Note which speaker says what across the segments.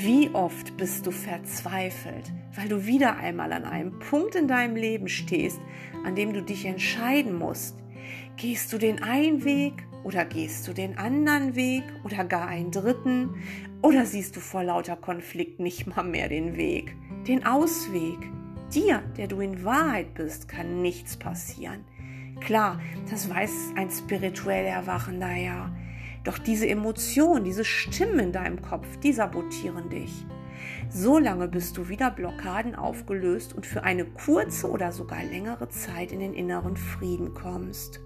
Speaker 1: Wie oft bist du verzweifelt, weil du wieder einmal an einem Punkt in deinem Leben stehst, an dem du dich entscheiden musst. Gehst du den einen Weg oder gehst du den anderen Weg oder gar einen dritten? Oder siehst du vor lauter Konflikt nicht mal mehr den Weg, den Ausweg? Dir, der du in Wahrheit bist, kann nichts passieren. Klar, das weiß ein spirituell Erwachender ja. Doch diese Emotionen, diese Stimmen in deinem Kopf, die sabotieren dich. So lange bis du wieder Blockaden aufgelöst und für eine kurze oder sogar längere Zeit in den inneren Frieden kommst.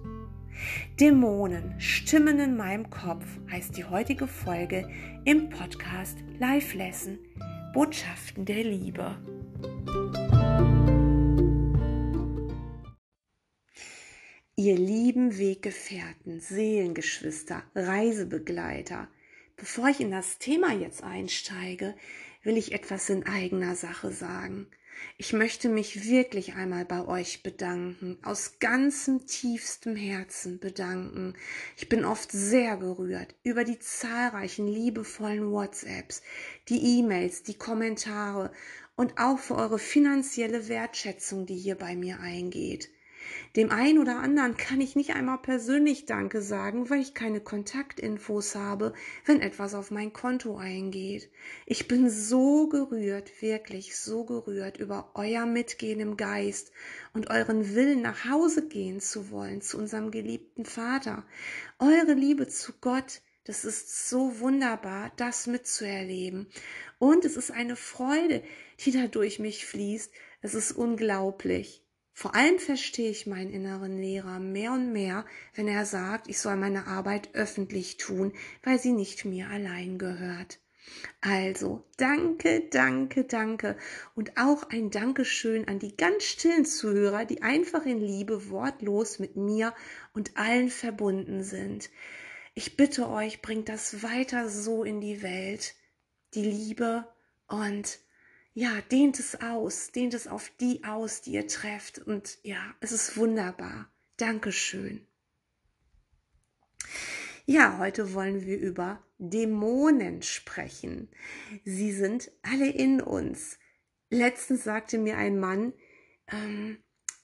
Speaker 1: Dämonen, Stimmen in meinem Kopf heißt die heutige Folge im Podcast Live Lesson Botschaften der Liebe. Ihr lieben Weggefährten, Seelengeschwister, Reisebegleiter, bevor ich in das Thema jetzt einsteige, will ich etwas in eigener Sache sagen. Ich möchte mich wirklich einmal bei euch bedanken, aus ganzem tiefstem Herzen bedanken. Ich bin oft sehr gerührt über die zahlreichen liebevollen WhatsApps, die E-Mails, die Kommentare und auch für eure finanzielle Wertschätzung, die hier bei mir eingeht. Dem einen oder anderen kann ich nicht einmal persönlich Danke sagen, weil ich keine Kontaktinfos habe, wenn etwas auf mein Konto eingeht. Ich bin so gerührt, wirklich so gerührt über euer Mitgehen im Geist und euren Willen nach Hause gehen zu wollen zu unserem geliebten Vater. Eure Liebe zu Gott, das ist so wunderbar, das mitzuerleben. Und es ist eine Freude, die da durch mich fließt. Es ist unglaublich. Vor allem verstehe ich meinen inneren Lehrer mehr und mehr, wenn er sagt, ich soll meine Arbeit öffentlich tun, weil sie nicht mir allein gehört. Also, danke, danke, danke und auch ein Dankeschön an die ganz stillen Zuhörer, die einfach in Liebe wortlos mit mir und allen verbunden sind. Ich bitte euch, bringt das weiter so in die Welt, die Liebe und ja, dehnt es aus, dehnt es auf die aus, die ihr trefft. Und ja, es ist wunderbar. Dankeschön. Ja, heute wollen wir über Dämonen sprechen. Sie sind alle in uns. Letztens sagte mir ein Mann, ähm,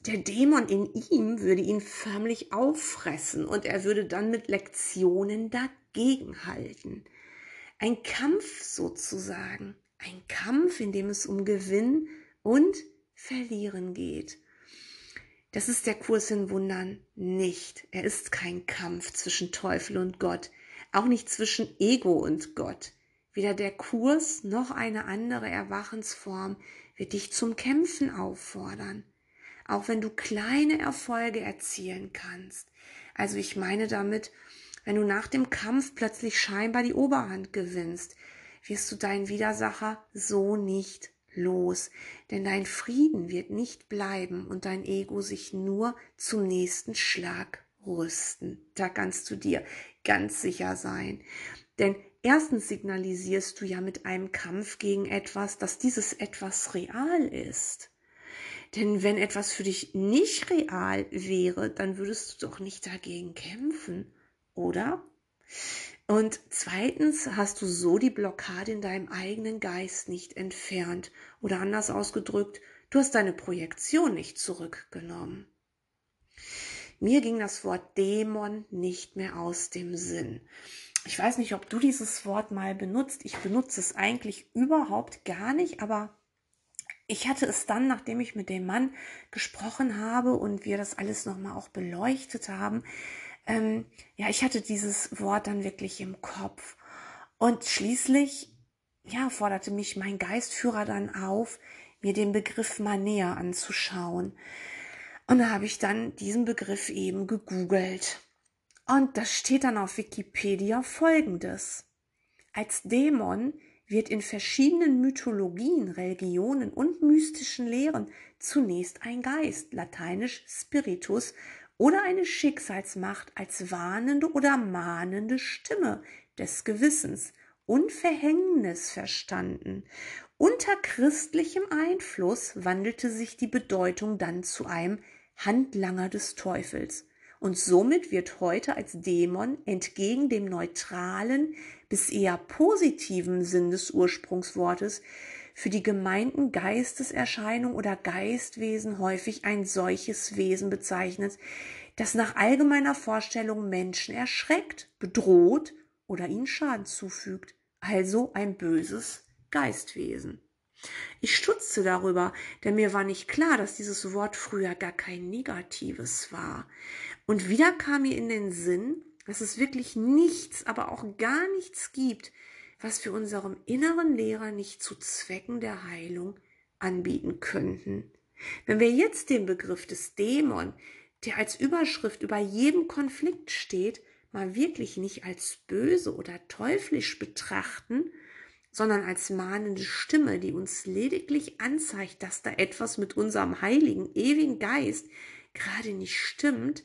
Speaker 1: der Dämon in ihm würde ihn förmlich auffressen und er würde dann mit Lektionen dagegenhalten. Ein Kampf sozusagen. Ein Kampf, in dem es um Gewinn und Verlieren geht. Das ist der Kurs in Wundern nicht. Er ist kein Kampf zwischen Teufel und Gott, auch nicht zwischen Ego und Gott. Weder der Kurs noch eine andere Erwachensform wird dich zum Kämpfen auffordern, auch wenn du kleine Erfolge erzielen kannst. Also ich meine damit, wenn du nach dem Kampf plötzlich scheinbar die Oberhand gewinnst, wirst du deinen Widersacher so nicht los, denn dein Frieden wird nicht bleiben und dein Ego sich nur zum nächsten Schlag rüsten. Da kannst du dir ganz sicher sein. Denn erstens signalisierst du ja mit einem Kampf gegen etwas, dass dieses etwas real ist. Denn wenn etwas für dich nicht real wäre, dann würdest du doch nicht dagegen kämpfen, oder? Und zweitens hast du so die Blockade in deinem eigenen Geist nicht entfernt oder anders ausgedrückt, du hast deine Projektion nicht zurückgenommen. Mir ging das Wort Dämon nicht mehr aus dem Sinn. Ich weiß nicht, ob du dieses Wort mal benutzt. Ich benutze es eigentlich überhaupt gar nicht, aber ich hatte es dann, nachdem ich mit dem Mann gesprochen habe und wir das alles nochmal auch beleuchtet haben, ähm, ja, ich hatte dieses Wort dann wirklich im Kopf. Und schließlich, ja, forderte mich mein Geistführer dann auf, mir den Begriff mal näher anzuschauen. Und da habe ich dann diesen Begriff eben gegoogelt. Und da steht dann auf Wikipedia folgendes. Als Dämon wird in verschiedenen Mythologien, Religionen und mystischen Lehren zunächst ein Geist, lateinisch Spiritus, oder eine Schicksalsmacht als warnende oder mahnende Stimme des Gewissens und Verhängnis verstanden. Unter christlichem Einfluss wandelte sich die Bedeutung dann zu einem Handlanger des Teufels. Und somit wird heute als Dämon entgegen dem neutralen bis eher positiven Sinn des Ursprungswortes für die gemeinten Geisteserscheinung oder Geistwesen häufig ein solches Wesen bezeichnet, das nach allgemeiner Vorstellung Menschen erschreckt, bedroht oder ihnen Schaden zufügt, also ein böses Geistwesen. Ich stutzte darüber, denn mir war nicht klar, dass dieses Wort früher gar kein negatives war. Und wieder kam mir in den Sinn, dass es wirklich nichts, aber auch gar nichts gibt, was wir unserem inneren Lehrer nicht zu Zwecken der Heilung anbieten könnten. Wenn wir jetzt den Begriff des Dämon, der als Überschrift über jedem Konflikt steht, mal wirklich nicht als böse oder teuflisch betrachten, sondern als mahnende Stimme, die uns lediglich anzeigt, dass da etwas mit unserem heiligen, ewigen Geist gerade nicht stimmt,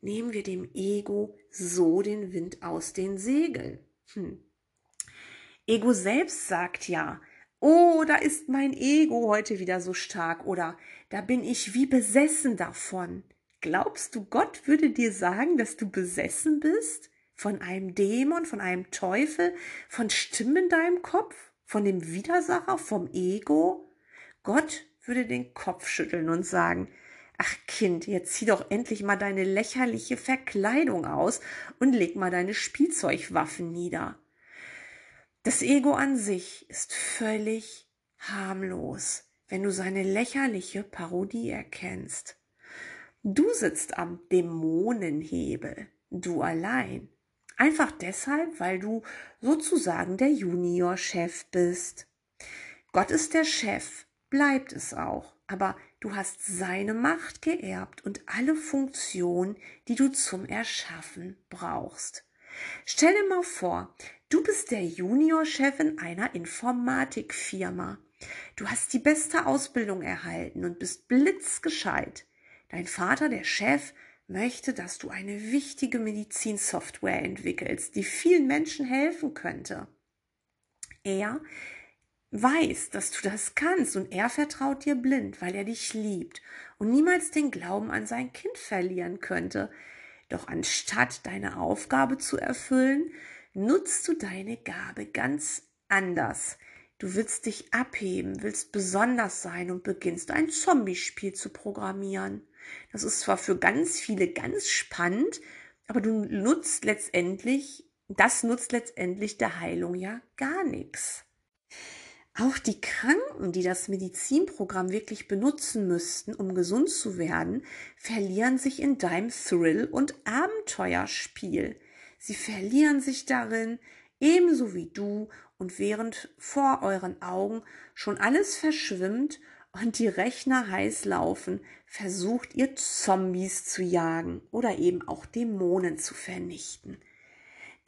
Speaker 1: nehmen wir dem Ego so den Wind aus den Segeln. Hm. Ego selbst sagt ja, oh, da ist mein Ego heute wieder so stark oder da bin ich wie besessen davon. Glaubst du, Gott würde dir sagen, dass du besessen bist? Von einem Dämon, von einem Teufel, von Stimmen in deinem Kopf, von dem Widersacher, vom Ego? Gott würde den Kopf schütteln und sagen, Ach Kind, jetzt zieh doch endlich mal deine lächerliche Verkleidung aus und leg mal deine Spielzeugwaffen nieder. Das Ego an sich ist völlig harmlos, wenn du seine lächerliche Parodie erkennst. Du sitzt am Dämonenhebel, du allein. Einfach deshalb, weil du sozusagen der Juniorchef bist. Gott ist der Chef, bleibt es auch, aber du hast seine Macht geerbt und alle Funktionen, die du zum Erschaffen brauchst. Stell dir mal vor, Du bist der Juniorchef in einer Informatikfirma. Du hast die beste Ausbildung erhalten und bist blitzgescheit. Dein Vater, der Chef, möchte, dass du eine wichtige Medizinsoftware entwickelst, die vielen Menschen helfen könnte. Er weiß, dass du das kannst und er vertraut dir blind, weil er dich liebt und niemals den Glauben an sein Kind verlieren könnte. Doch anstatt deine Aufgabe zu erfüllen, nutzt du deine Gabe ganz anders. Du willst dich abheben, willst besonders sein und beginnst ein Zombie-Spiel zu programmieren. Das ist zwar für ganz viele ganz spannend, aber du nutzt letztendlich, das nutzt letztendlich der Heilung ja gar nichts. Auch die Kranken, die das Medizinprogramm wirklich benutzen müssten, um gesund zu werden, verlieren sich in deinem Thrill- und Abenteuerspiel. Sie verlieren sich darin, ebenso wie du, und während vor euren Augen schon alles verschwimmt und die Rechner heiß laufen, versucht ihr Zombies zu jagen oder eben auch Dämonen zu vernichten.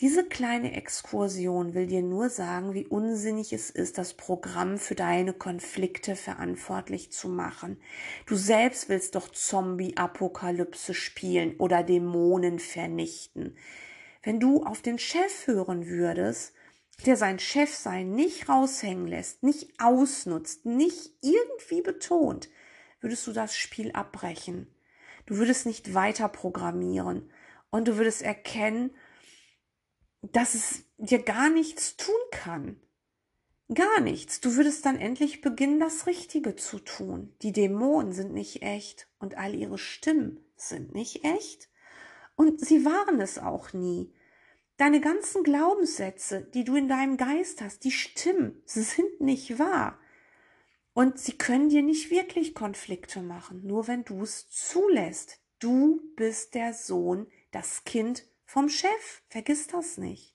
Speaker 1: Diese kleine Exkursion will dir nur sagen, wie unsinnig es ist, das Programm für deine Konflikte verantwortlich zu machen. Du selbst willst doch Zombie-Apokalypse spielen oder Dämonen vernichten wenn du auf den Chef hören würdest, der sein Chefsein nicht raushängen lässt, nicht ausnutzt, nicht irgendwie betont, würdest du das Spiel abbrechen. Du würdest nicht weiter programmieren und du würdest erkennen, dass es dir gar nichts tun kann. Gar nichts. Du würdest dann endlich beginnen, das Richtige zu tun. Die Dämonen sind nicht echt und all ihre Stimmen sind nicht echt. Und sie waren es auch nie. Deine ganzen Glaubenssätze, die du in deinem Geist hast, die stimmen, sie sind nicht wahr. Und sie können dir nicht wirklich Konflikte machen, nur wenn du es zulässt. Du bist der Sohn, das Kind vom Chef. Vergiss das nicht.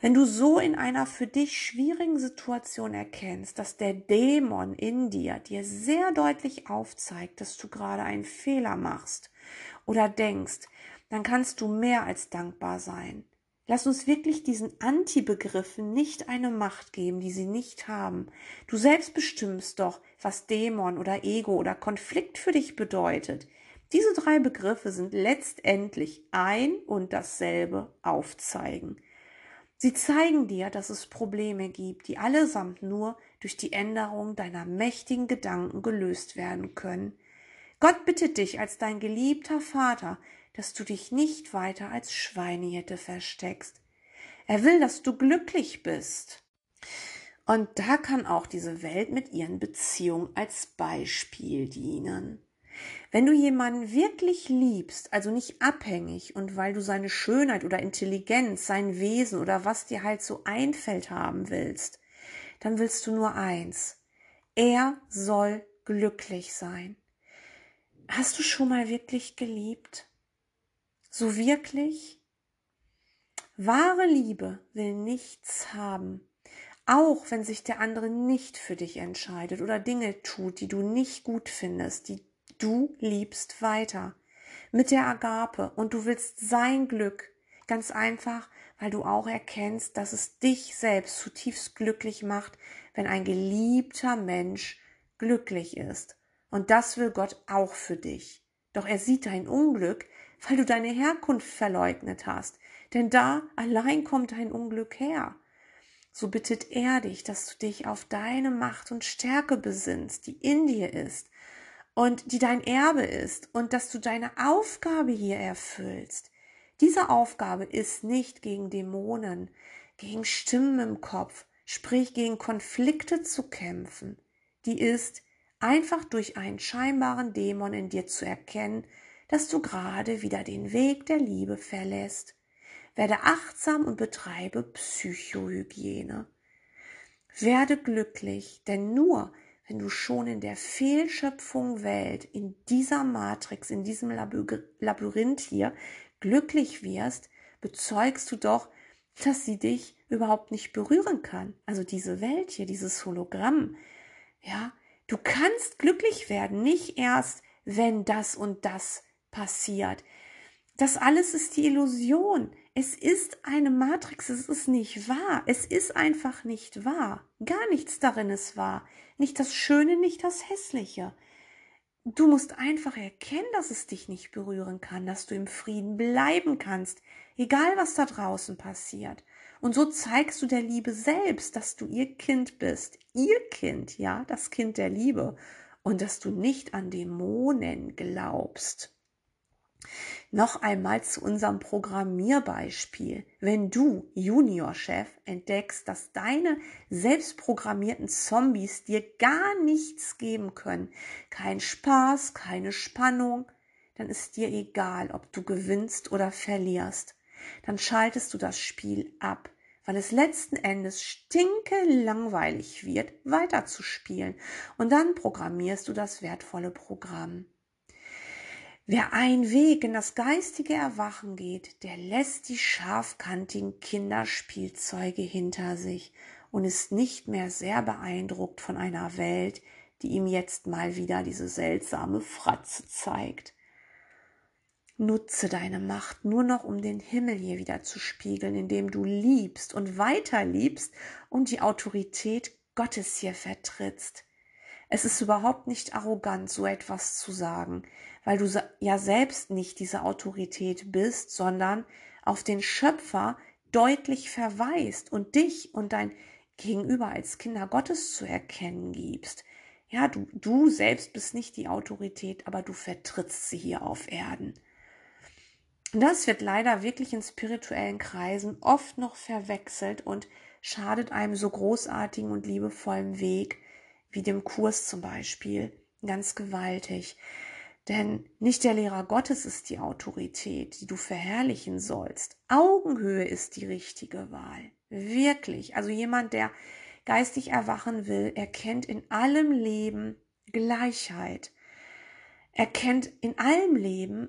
Speaker 1: Wenn du so in einer für dich schwierigen Situation erkennst, dass der Dämon in dir dir sehr deutlich aufzeigt, dass du gerade einen Fehler machst oder denkst, dann kannst du mehr als dankbar sein. Lass uns wirklich diesen Anti-Begriffen nicht eine Macht geben, die sie nicht haben. Du selbst bestimmst doch, was Dämon oder Ego oder Konflikt für dich bedeutet. Diese drei Begriffe sind letztendlich ein und dasselbe aufzeigen. Sie zeigen dir, dass es Probleme gibt, die allesamt nur durch die Änderung deiner mächtigen Gedanken gelöst werden können. Gott bittet dich als dein geliebter Vater, dass du dich nicht weiter als Schweinehirte versteckst. Er will, dass du glücklich bist. Und da kann auch diese Welt mit ihren Beziehungen als Beispiel dienen. Wenn du jemanden wirklich liebst, also nicht abhängig und weil du seine Schönheit oder Intelligenz, sein Wesen oder was dir halt so einfällt haben willst, dann willst du nur eins. Er soll glücklich sein. Hast du schon mal wirklich geliebt? So wirklich? Wahre Liebe will nichts haben, auch wenn sich der andere nicht für dich entscheidet oder Dinge tut, die du nicht gut findest, die du liebst weiter mit der Agape und du willst sein Glück, ganz einfach, weil du auch erkennst, dass es dich selbst zutiefst glücklich macht, wenn ein geliebter Mensch glücklich ist. Und das will Gott auch für dich. Doch er sieht dein Unglück, weil du deine Herkunft verleugnet hast. Denn da allein kommt dein Unglück her. So bittet er dich, dass du dich auf deine Macht und Stärke besinnst, die in dir ist und die dein Erbe ist und dass du deine Aufgabe hier erfüllst. Diese Aufgabe ist nicht gegen Dämonen, gegen Stimmen im Kopf, sprich gegen Konflikte zu kämpfen. Die ist einfach durch einen scheinbaren Dämon in dir zu erkennen, dass du gerade wieder den Weg der Liebe verlässt. Werde achtsam und betreibe Psychohygiene. Werde glücklich, denn nur wenn du schon in der Fehlschöpfung Welt, in dieser Matrix, in diesem Labyrinth hier glücklich wirst, bezeugst du doch, dass sie dich überhaupt nicht berühren kann. Also diese Welt hier, dieses Hologramm. Ja, du kannst glücklich werden, nicht erst, wenn das und das passiert. Das alles ist die Illusion. Es ist eine Matrix, es ist nicht wahr. Es ist einfach nicht wahr. Gar nichts darin ist wahr. Nicht das Schöne, nicht das Hässliche. Du musst einfach erkennen, dass es dich nicht berühren kann, dass du im Frieden bleiben kannst, egal was da draußen passiert. Und so zeigst du der Liebe selbst, dass du ihr Kind bist, ihr Kind, ja, das Kind der Liebe, und dass du nicht an Dämonen glaubst. Noch einmal zu unserem Programmierbeispiel. Wenn du, Juniorchef, entdeckst, dass deine selbstprogrammierten Zombies dir gar nichts geben können, kein Spaß, keine Spannung, dann ist dir egal, ob du gewinnst oder verlierst. Dann schaltest du das Spiel ab, weil es letzten Endes stinke langweilig wird, weiterzuspielen. Und dann programmierst du das wertvolle Programm. Wer einen Weg in das geistige Erwachen geht, der lässt die scharfkantigen Kinderspielzeuge hinter sich und ist nicht mehr sehr beeindruckt von einer Welt, die ihm jetzt mal wieder diese seltsame Fratze zeigt. Nutze deine Macht nur noch, um den Himmel hier wieder zu spiegeln, indem du liebst und weiter liebst und die Autorität Gottes hier vertrittst. Es ist überhaupt nicht arrogant, so etwas zu sagen, weil du ja selbst nicht diese Autorität bist, sondern auf den Schöpfer deutlich verweist und dich und dein Gegenüber als Kinder Gottes zu erkennen gibst. Ja, du, du selbst bist nicht die Autorität, aber du vertrittst sie hier auf Erden. Das wird leider wirklich in spirituellen Kreisen oft noch verwechselt und schadet einem so großartigen und liebevollen Weg, wie dem Kurs zum Beispiel, ganz gewaltig. Denn nicht der Lehrer Gottes ist die Autorität, die du verherrlichen sollst. Augenhöhe ist die richtige Wahl. Wirklich. Also jemand, der geistig erwachen will, erkennt in allem Leben Gleichheit. Erkennt in allem Leben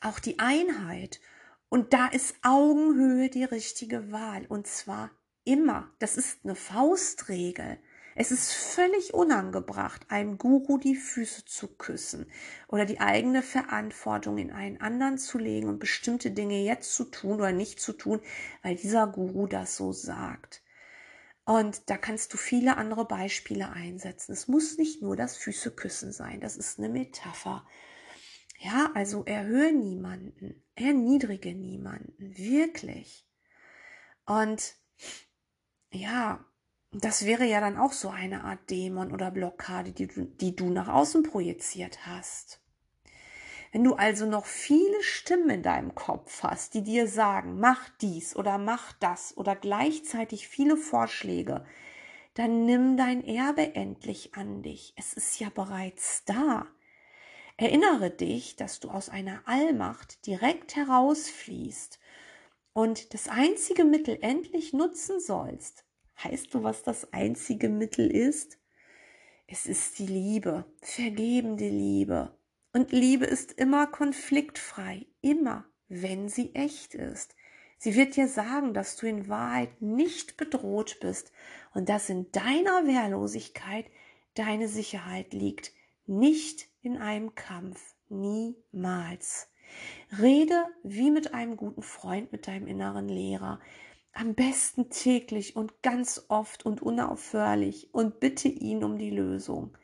Speaker 1: auch die Einheit. Und da ist Augenhöhe die richtige Wahl. Und zwar immer. Das ist eine Faustregel. Es ist völlig unangebracht, einem Guru die Füße zu küssen oder die eigene Verantwortung in einen anderen zu legen und bestimmte Dinge jetzt zu tun oder nicht zu tun, weil dieser Guru das so sagt. Und da kannst du viele andere Beispiele einsetzen. Es muss nicht nur das Füße küssen sein, das ist eine Metapher. Ja, also erhöhe niemanden, erniedrige niemanden, wirklich. Und ja, das wäre ja dann auch so eine Art Dämon oder Blockade, die du, die du nach außen projiziert hast. Wenn du also noch viele Stimmen in deinem Kopf hast, die dir sagen, mach dies oder mach das oder gleichzeitig viele Vorschläge, dann nimm dein Erbe endlich an dich. Es ist ja bereits da. Erinnere dich, dass du aus einer Allmacht direkt herausfließt und das einzige Mittel endlich nutzen sollst. Heißt du, was das einzige Mittel ist? Es ist die Liebe, vergebende Liebe. Und Liebe ist immer konfliktfrei, immer, wenn sie echt ist. Sie wird dir sagen, dass du in Wahrheit nicht bedroht bist und dass in deiner Wehrlosigkeit deine Sicherheit liegt, nicht in einem Kampf, niemals. Rede wie mit einem guten Freund, mit deinem inneren Lehrer, am besten täglich und ganz oft und unaufhörlich und bitte ihn um die Lösung.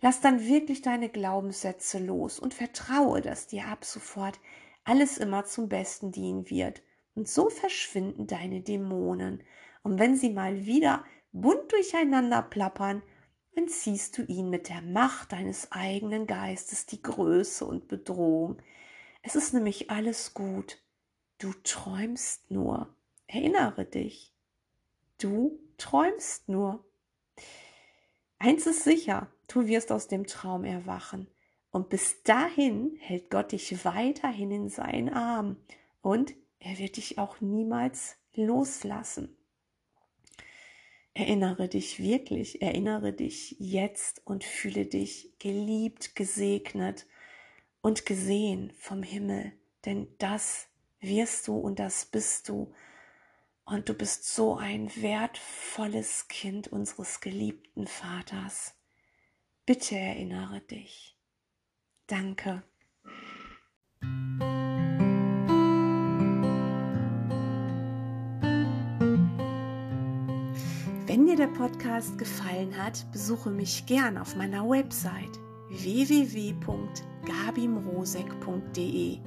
Speaker 1: Lass dann wirklich deine Glaubenssätze los und vertraue, dass dir ab sofort alles immer zum Besten dienen wird. Und so verschwinden deine Dämonen. Und wenn sie mal wieder bunt durcheinander plappern, entziehst du ihnen mit der Macht deines eigenen Geistes die Größe und Bedrohung. Es ist nämlich alles gut. Du träumst nur. Erinnere dich. Du träumst nur. Eins ist sicher, du wirst aus dem Traum erwachen. Und bis dahin hält Gott dich weiterhin in seinen Arm und er wird dich auch niemals loslassen. Erinnere dich wirklich, erinnere dich jetzt und fühle dich geliebt, gesegnet und gesehen vom Himmel, denn das wirst du und das bist du und du bist so ein wertvolles Kind unseres geliebten Vaters. Bitte erinnere dich. Danke. Wenn dir der Podcast gefallen hat, besuche mich gern auf meiner Website www.gabimrosek.de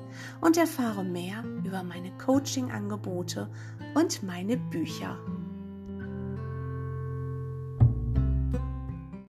Speaker 1: und erfahre mehr über meine Coaching-Angebote und meine Bücher.